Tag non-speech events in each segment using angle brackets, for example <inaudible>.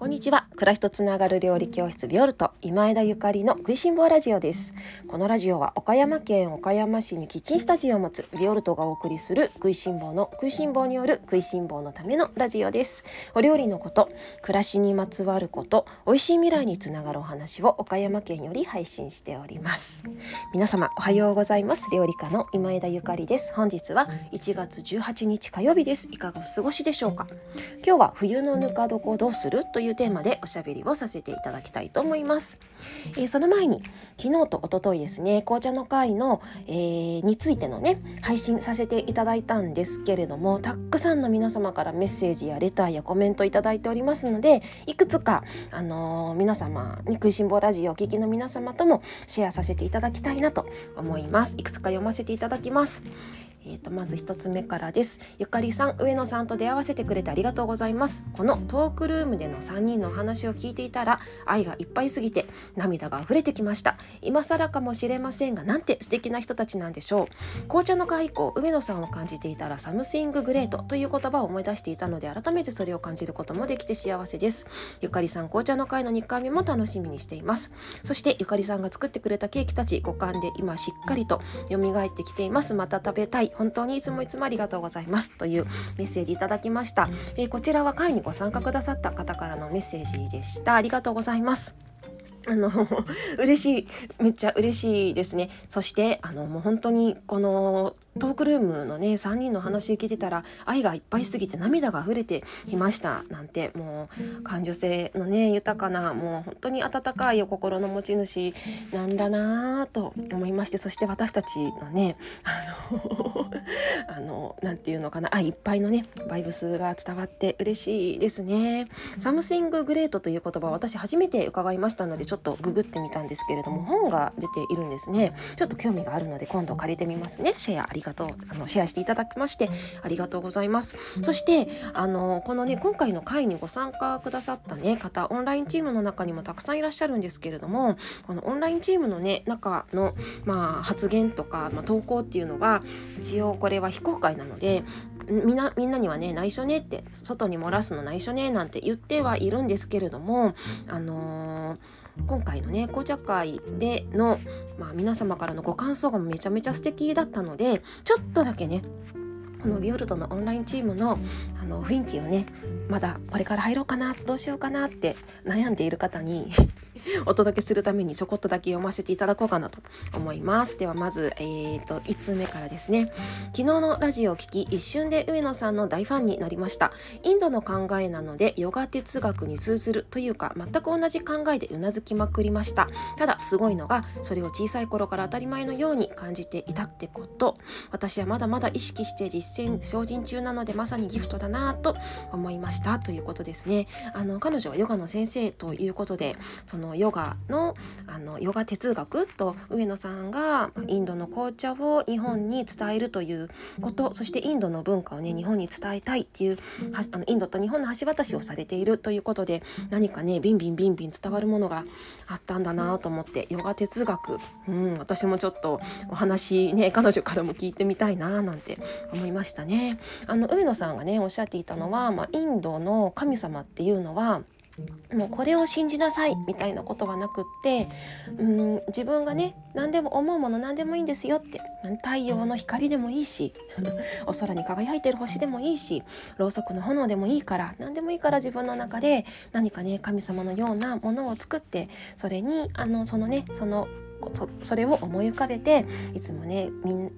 こんにちは。暮らしとつながる料理教室ビオルト今枝ゆかりの食いしん坊ラジオです。このラジオは岡山県岡山市にキッチンスタジオを持つビオルトがお送りする食いしん坊の食いしん坊による食いしん坊のためのラジオです。お料理のこと暮らしにまつわること美味しい未来につながるお話を岡山県より配信しております。皆様おはようございます。料理家の今枝ゆかりです。本日は1月18日火曜日です。いかがお過ごしでしょうか？今日は冬のぬか床どうする？といういうテーマでおしゃべりをさせていただきたいと思います。えー、その前に昨日と一昨日ですね紅茶の会の、えー、についてのね配信させていただいたんですけれどもたくさんの皆様からメッセージやレターやコメントいただいておりますのでいくつか、あのー、皆様に食いしん坊ラジオお聞きの皆様ともシェアさせていただきたいなと思います。いくつか読ませていただきます。えーと、まず一つ目からです。ゆかりさん上野さんと出会わせてくれてありがとうございます。このトークルームでの3人のお話を聞いていたら愛がいっぱいすぎて涙が溢れてきました。今更かもしれませんがなんて素敵な人たちなんでしょう。紅茶の会以降上野さんを感じていたらサムシンググレートという言葉を思い出していたので改めてそれを感じることもできて幸せです。ゆかりさん紅茶の会の2回目も楽しみにしています。そしてゆかりさんが作ってくれたケーキたち五感で今しっかりと蘇ってきています。また食べたい。本当にいつもいつもありがとうございますというメッセージいただきました、えー、こちらは会にご参加くださった方からのメッセージでした。ありがとうございます。あの <laughs> 嬉しいめっちゃ嬉しいですねそしてあのもう本当にこのトークルームのね3人の話聞いてたら愛がいっぱいすぎて涙が溢れてきましたなんてもう感受性のね豊かなもう本当に温かいお心の持ち主なんだなと思いましてそして私たちのねあの <laughs> あのなんていうのかな愛いっぱいのねバイブスが伝わって嬉しいですね。サムシンググレートという言葉私初めて伺いましたのでちょっとググってみたんですけれども本が出ているんですね。ちょっと興味があるので今度借りてみますね。シェアありがとう。あのシェアしていただきましてありがとうございます。そしてあのこのね今回の会にご参加くださったね方オンラインチームの中にもたくさんいらっしゃるんですけれどもこのオンラインチームのね中のまあ発言とか、まあ、投稿っていうのは一応これは非公開なのでみんなみんなにはね内緒ねって外に漏らすの内緒ねなんて言ってはいるんですけれどもあのー、今回のね紅茶会での、まあ、皆様からのご感想がめちゃめちゃ素敵だったのでちょっとだけねこのビオルトのオンラインチームのあの雰囲気をねまだこれから入ろうかなどうしようかなって悩んでいる方に <laughs> お届けするためにちょこっとだけ読ませていただこうかなと思います。ではまず、えーと、1通目からですね。昨日のラジオを聞き一瞬で上野さんの大ファンになりました。インドの考えなのでヨガ哲学に通ずるというか全く同じ考えでうなずきまくりました。ただすごいのがそれを小さい頃から当たり前のように感じていたってこと。私はまだまだ意識して実践精進中なのでまさにギフトだなと思いました。ということですね。あの彼女はヨガの先生ということでそのヨガのあのヨガ哲学と上野さんがインドの紅茶を日本に伝えるということそしてインドの文化をね日本に伝えたいっていうあのインドと日本の橋渡しをされているということで何かねビンビンビンビン伝わるものがあったんだなと思ってヨガ哲学、うん、私もちょっとお話ね彼女からも聞いてみたいななんて思いましたね。あの上野さんがねおっしゃっていたのは、まあ、インドの神様っていうのはもうこれを信じなさいみたいなことはなくってうん自分がね何でも思うもの何でもいいんですよって太陽の光でもいいし <laughs> お空に輝いてる星でもいいしろうそくの炎でもいいから何でもいいから自分の中で何かね神様のようなものを作ってそれにあのそのねそのそれを思い浮かべていつもねみん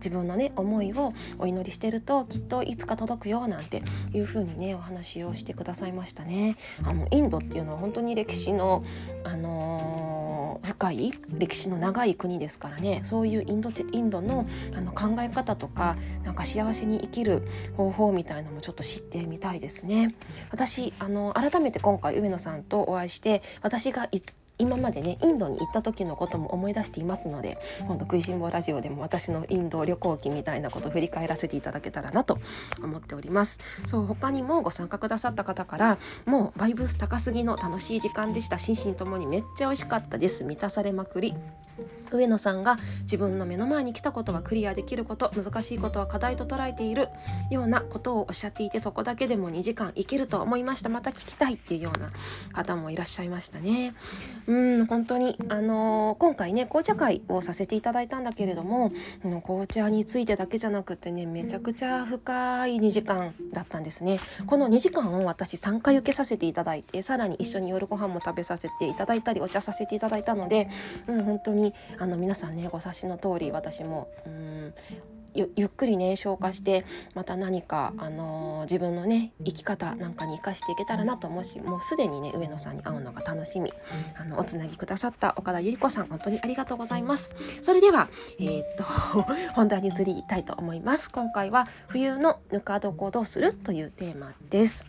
自分のね思いをお祈りしてるときっといつか届くよなんていう風にねお話をしてくださいましたね。あのインドっていうのは本当に歴史のあのー、深い歴史の長い国ですからねそういうインドインドのあの考え方とかなんか幸せに生きる方法みたいのもちょっと知ってみたいですね。私あの改めて今回上野さんとお会いして私が今までねインドに行った時のことも思い出していますので今度食いしん坊ラジオでも私のインド旅行記みたいなことを振り返らせていただけたらなと思っております。そう他にもご参加くださった方からもうバイブス高すぎの楽しい時間でした。心身ともにめっちゃ美味しかったです。満たされまくり。上野さんが自分の目の前に来たことはクリアできること難しいことは課題と捉えているようなことをおっしゃっていてそこだけでも2時間いけると思いました。また聞きたいっていうような方もいらっしゃいましたね。うん本当にあのー、今回ね紅茶会をさせていただいたんだけれども紅茶についてだけじゃなくてねめちゃくちゃ深い2時間だったんですね。この2時間を私3回受けさせていただいてさらに一緒に夜ご飯も食べさせていただいたりお茶させていただいたので、うん、本当にあの皆さんねご察しの通り私もうんゆっくりね消化してまた何か、あのー、自分のね生き方なんかに生かしていけたらなともしもうすでにね上野さんに会うのが楽しみ。あのおつなぎくださった岡田由里子さん本当にありがとうございます。それではえー、っと <laughs> 本題に移りたいと思います。今回は冬のぬか床どうする？というテーマです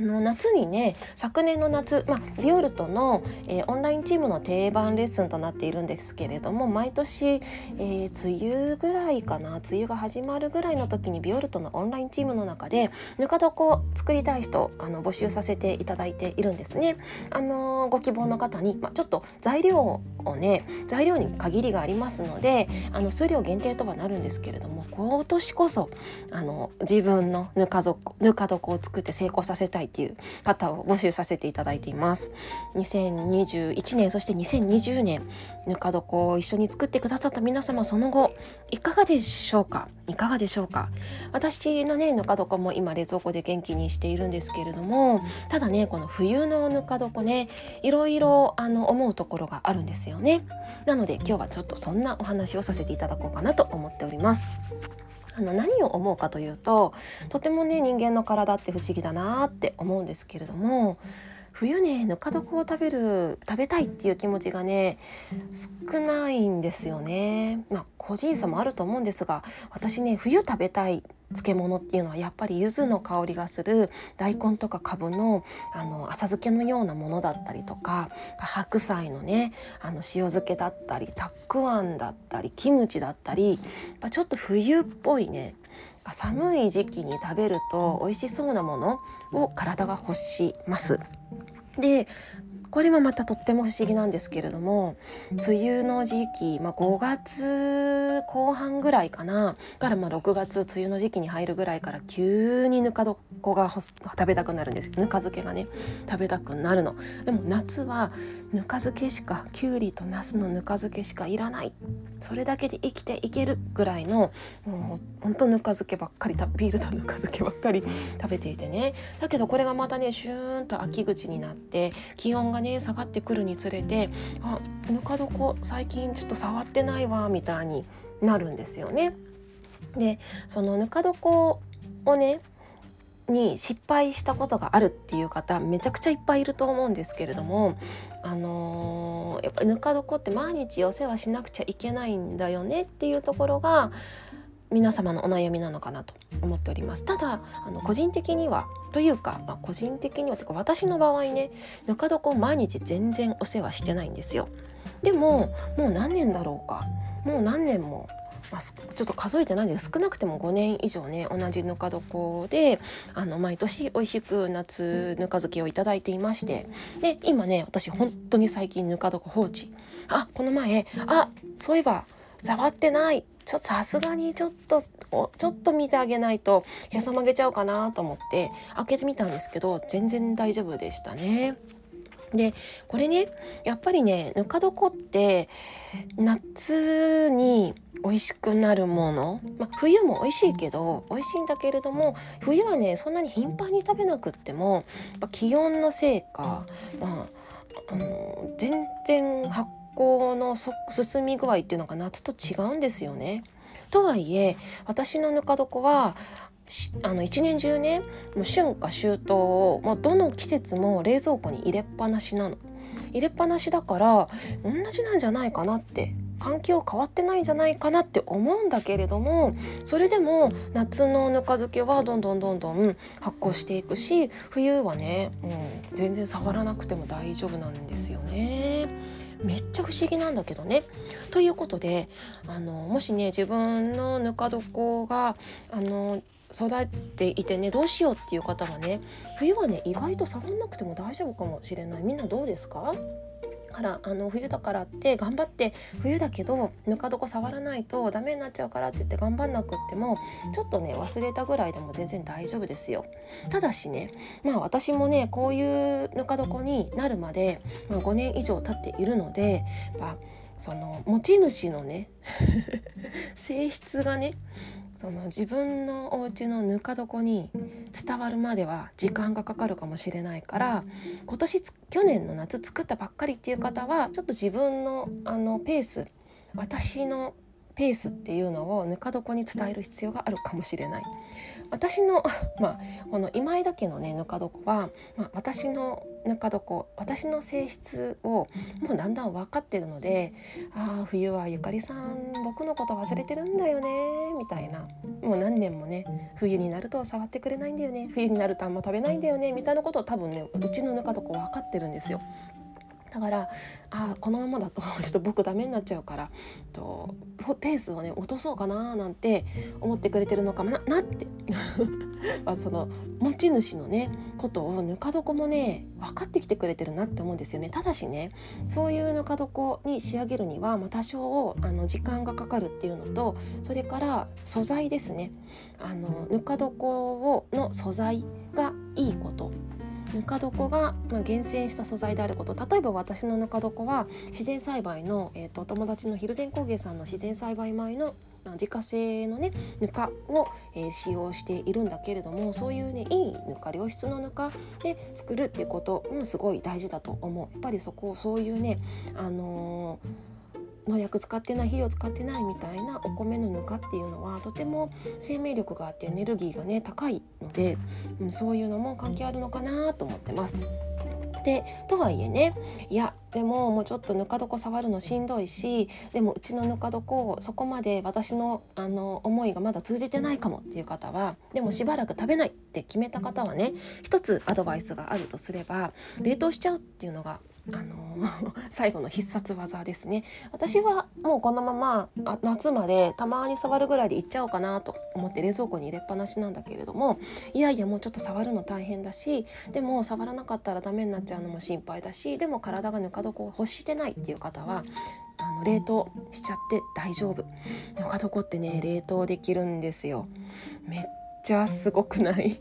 あの夏にね昨年の夏、まあ、リオルトの、えー、オンラインチームの定番レッスンとなっているんですけれども毎年、えー、梅雨ぐらいかな梅雨が始まるぐらいの時にビオルトのオンラインチームの中でぬか床を作りたい人あの募集させていただいているんですね。あのご希望の方に、まあ、ちょっと材料をね材料に限りがありますのであの数量限定とはなるんですけれども今年こそあの自分のぬか床ぬか床を作って成功させたいっていう方を募集させていただいています。2021年そして2020年ぬか床を一緒に作ってくださった皆様その後いかがでしょうか？いかがでしょうか？私のねぬか床も今冷蔵庫で元気にしているんですけれどもただねこの冬のぬか床ねいろいろあの思うところがあるんですよね。なので今日はちょっとそんなお話をさせていただこうかなと思っております。あの何を思うかというととてもね人間の体って不思議だなって思うんですけれども冬ねぬか床を食べる食べたいっていう気持ちがね少ないんですよね。まあ個人差もあると思うんですが私ね冬食べたい漬物っていうのはやっぱり柚子の香りがする大根とかかぶのあの浅漬けのようなものだったりとか白菜のねあの塩漬けだったりたくあんだったりキムチだったりちょっと冬っぽいね寒い時期に食べると美味しそうなものを体が欲します。でこれもまたとっても不思議なんですけれども梅雨の時期、まあ、5月後半ぐらいかなからまあ6月梅雨の時期に入るぐらいから急にぬか床が食べたくなるんです。ぬか漬けがね食べたくなるの。でも夏はぬか漬けしかきゅうりとなすのぬか漬けしかいらない。それだけで生きていけるぐらいのもうほんとぬか漬けばっかりビールとぬか漬けばっかり食べていてね。だけどこれがまたねシューンと秋口になって気温がね下がってくるにつれてあぬか床最近ちょっと触ってないわみたいになるんですよね。でそのぬか床をねに失敗したことがあるっていう方めちゃくちゃいっぱいいると思うんですけれどもあのー、やっぱぬか床って毎日お世話しなくちゃいけないんだよねっていうところが皆様のお悩みなのかなと思っております。ただあの個人的にはというか、まあ、個人的にはというか私の場合ねぬか床毎日全然お世話してないんですよ。でももう何年だろうか。もう何年もまあ、ちょっと数えてないんです。少なくても5年以上ね同じぬか床であの毎年美味しく夏ぬか漬けをいただいていましてで今ね私本当に最近ぬか床放置。あこの前あそういえば触ってない。ちょっとさすがにちょっとちょっと見てあげないとへそ曲げちゃうかなと思って開けてみたんですけど全然大丈夫でしたね。でこれねやっぱりねぬか床って夏に美味しくなるもの、まあ、冬も美味しいけど美味しいんだけれども冬はねそんなに頻繁に食べなくっても気温のせいか、まあ、あの全然発行の進み具合っていうのが夏と違うんですよね。とはいえ私のぬか床はあの一年中ねもう春夏秋冬をもうどの季節も冷蔵庫に入れっぱなしなの。入れっぱなしだから同じなんじゃないかなって環境変わってないんじゃないかなって思うんだけれどもそれでも夏のぬか漬けはどんどんどんどん発酵していくし冬はね、うん、全然触らなくても大丈夫なんですよね。めっちゃ不思議なんだけどね。ということであのもしね自分のぬか床があの育っていてねどうしようっていう方はね冬はね意外と触んなくても大丈夫かもしれないみんなどうですか？からあの冬だからって頑張って冬だけどぬか床触らないとダメになっちゃうからって言って頑張んなくってもちょっとね忘れたぐらいでも全然大丈夫ですよ。ただしねまあ私もねこういうぬか床になるまで、まあ、5年以上経っているので、まあ、その持ち主のね <laughs> 性質がねその自分のお家のぬか床に伝わるまでは時間がかかるかもしれないから今年去年の夏作ったばっかりっていう方はちょっと自分のあのペース私のペースっていうのをぬか床に伝える必要があるかもしれない。私の <laughs> まあこの今井田家のねぬか床は、まあ、私のぬか床私の性質をもうだんだん分かってるので「ああ冬はゆかりさん僕のこと忘れてるんだよね」みたいな。もう何年もね冬になると触ってくれないんだよね。冬になるとあんま食べないんだよね。みたいなことを多分ねうちのぬか床分かってるんですよ。だからあこのままだと <laughs> ちょっと僕ダメになっちゃうからとペースをね落とそうかななんて思ってくれてるのかななって。<laughs> あその持ち主のねことをぬか床もね分かってきてくれてるなって思うんですよね。ただしねそういうぬか床に仕上げるには、まあ、多少あの時間がかかるっていうのとそれから素材ですね。あのぬか床をの素材がいいこと。ぬか床が、まあ、厳選した素材であること。例えば私のぬか床は自然栽培の、えーと、お友達の蒜山工芸さんの自然栽培米の自家製のねぬかを、えー、使用しているんだけれどもそういうねいいぬか良質のぬかで作るっていうこともすごい大事だと思う。やっぱりそこそういうねあのー農薬使ってない肥料使ってないみたいなお米のぬかっていうのはとても生命力があってエネルギーがね高いので、うん、そういうのも関係あるのかなと思ってます。でとはいえねいやでももうちょっとぬか床触るのしんどいしでもうちのぬか床そこまで私のあの思いがまだ通じてないかもっていう方はでもしばらく食べないって決めた方はね一つアドバイスがあるとすれば冷凍しちゃうっていうのがあの <laughs> 最後の必殺技ですね。私はもうこのままあ夏までたまに触るぐらいでいっちゃおうかなと思って冷蔵庫に入れっぱなしなんだけれどもいやいやもうちょっと触るの大変だしでも触らなかったらダメになっちゃうのも心配だしでも体がぬか床を欲してないっていう方はあの冷凍しちゃって大丈夫。ぬか床ってね冷凍できるんですよ。めっちゃすごくない？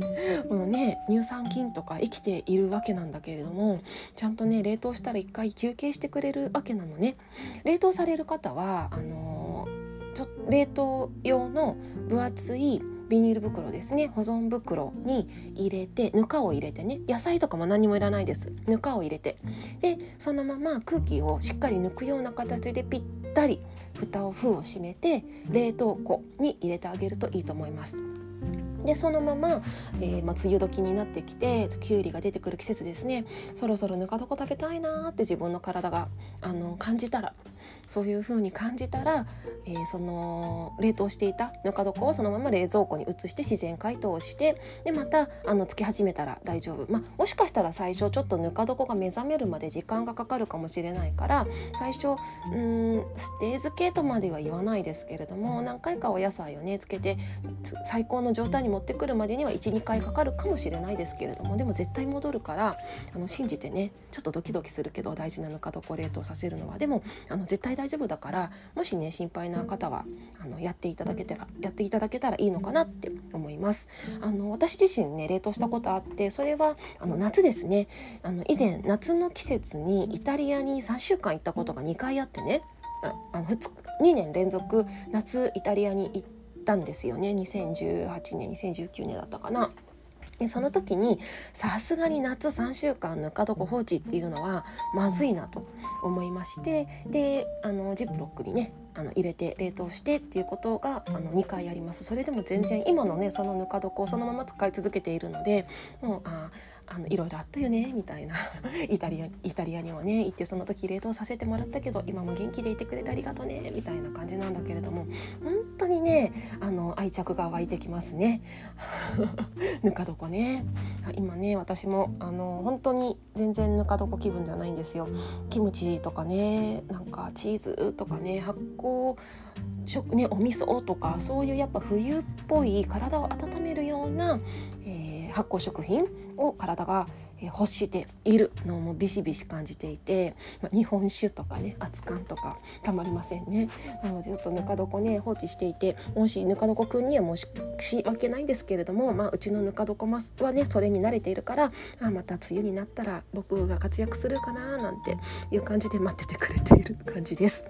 <laughs> このね乳酸菌とか生きているわけなんだけれどもちゃんとね冷凍したら一回休憩してくれるわけなのね。冷凍される方はあの、ちょ冷凍用の分厚いビニール袋ですね。保存袋に入れてぬかを入れてね。野菜とかも何もいらないです。ぬかを入れて。でそのまま空気をしっかり抜くような形でぴったり蓋を封を閉めて冷凍庫に入れてあげるといいと思います。でそのまま、えー、まあ、梅雨時になってきてきゅうりが出てくる季節ですね。そろそろぬか床食べたいなって自分の体があの感じたらそういう風に感じたら、えー、その冷凍していたぬか床をそのまま冷蔵庫に移して自然解凍してでまたあのつき始めたら大丈夫、まあ、もしかしたら最初ちょっとぬか床が目覚めるまで時間がかかるかもしれないから最初うんステー漬けとまでは言わないですけれども何回かお野菜をねつけて最高の状態にに持ってくるまでには12回かかるかもしれないですけれどもでも絶対戻るからあの信じてねちょっとドキドキするけど大事なぬか床冷凍させるのは。でもあの絶対大丈夫だからもしね心配な方はあのやっていただけたらやっていただけたらいいのかなって思います。あの私自身ね冷凍したことあってそれはあの夏ですね。あの以前夏の季節にイタリアに3週間行ったことが2回あってね。あの2 2年連続夏イタリアに行ってたんですよね2018年2019年だったかな。でその時にさすがに夏3週間ぬか床放置っていうのはまずいなと思いましてであのジップロックにねあの入れて冷凍してっていうことがあの2回ありますそれでも全然今のねそのぬか床をそのまま使い続けているのでもうああのいろいろあったよねみたいな。<laughs> イタリアイタリアにもね行ってその時冷凍させてもらったけど今も元気でいてくれてありがとねみたいな感じなんだけれども本当にねあの愛着が湧いてきますね。<laughs> ぬか床ね。今ね私もあの本当に全然ぬか床気分じゃないんですよ。キムチとかねなんかチーズとかね発酵食ねお味噌とかそういうやっぱ冬っぽい体を温めるような、えー、発酵食品を体が欲しているのもビシビシ感じていて、まあ、日本酒とかね熱燗とかたまりませんねなのでちょっとぬか床ね放置していてもしぬか床くんには申し訳ないんですけれども、まあ、うちのぬか床はねそれに慣れているからあまた梅雨になったら僕が活躍するかななんていう感じで待っててくれている感じです。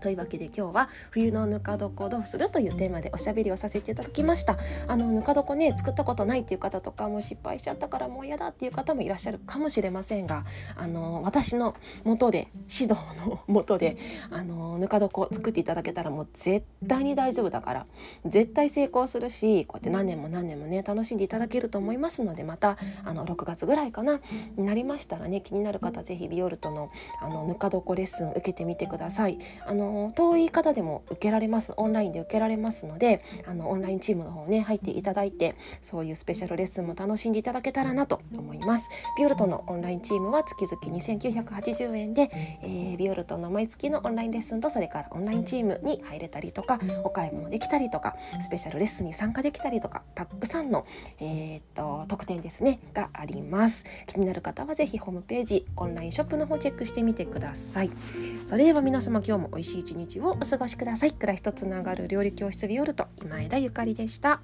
というわけで今日は冬のぬか床どうするというテーマでおしゃべりをさせていただきましたあのぬか床ね作ったことないっていう方とかもう失敗しちゃったからもう嫌だっていう方もいらっしゃるかもしれませんがあの私の元で指導の元であのぬか床作っていただけたらもう絶対に大丈夫だから絶対成功するしこうやって何年も何年もね楽しんでいただけると思いますのでまたあの6月ぐらいかなになりましたらね気になる方是非ビオルトのあのぬか床レッスン受けてみてください。あの遠い方でも受けられますオンラインで受けられますのであのオンラインチームの方ね入っていただいてそういうスペシャルレッスンも楽しんでいただけたらなと思います。ビオルトのオンラインチームは月々2980円で、えー、ビオルトの毎月のオンラインレッスンとそれからオンラインチームに入れたりとかお買い物できたりとかスペシャルレッスンに参加できたりとかたくさんの、えー、っと特典ですねがあります。気になる方は是非ホームページオンラインショップの方チェックしてみてください。それでは皆様今日も美味しい一日をお過ごしください。暮らしとつながる料理教室ビオルト今枝ゆかりでした。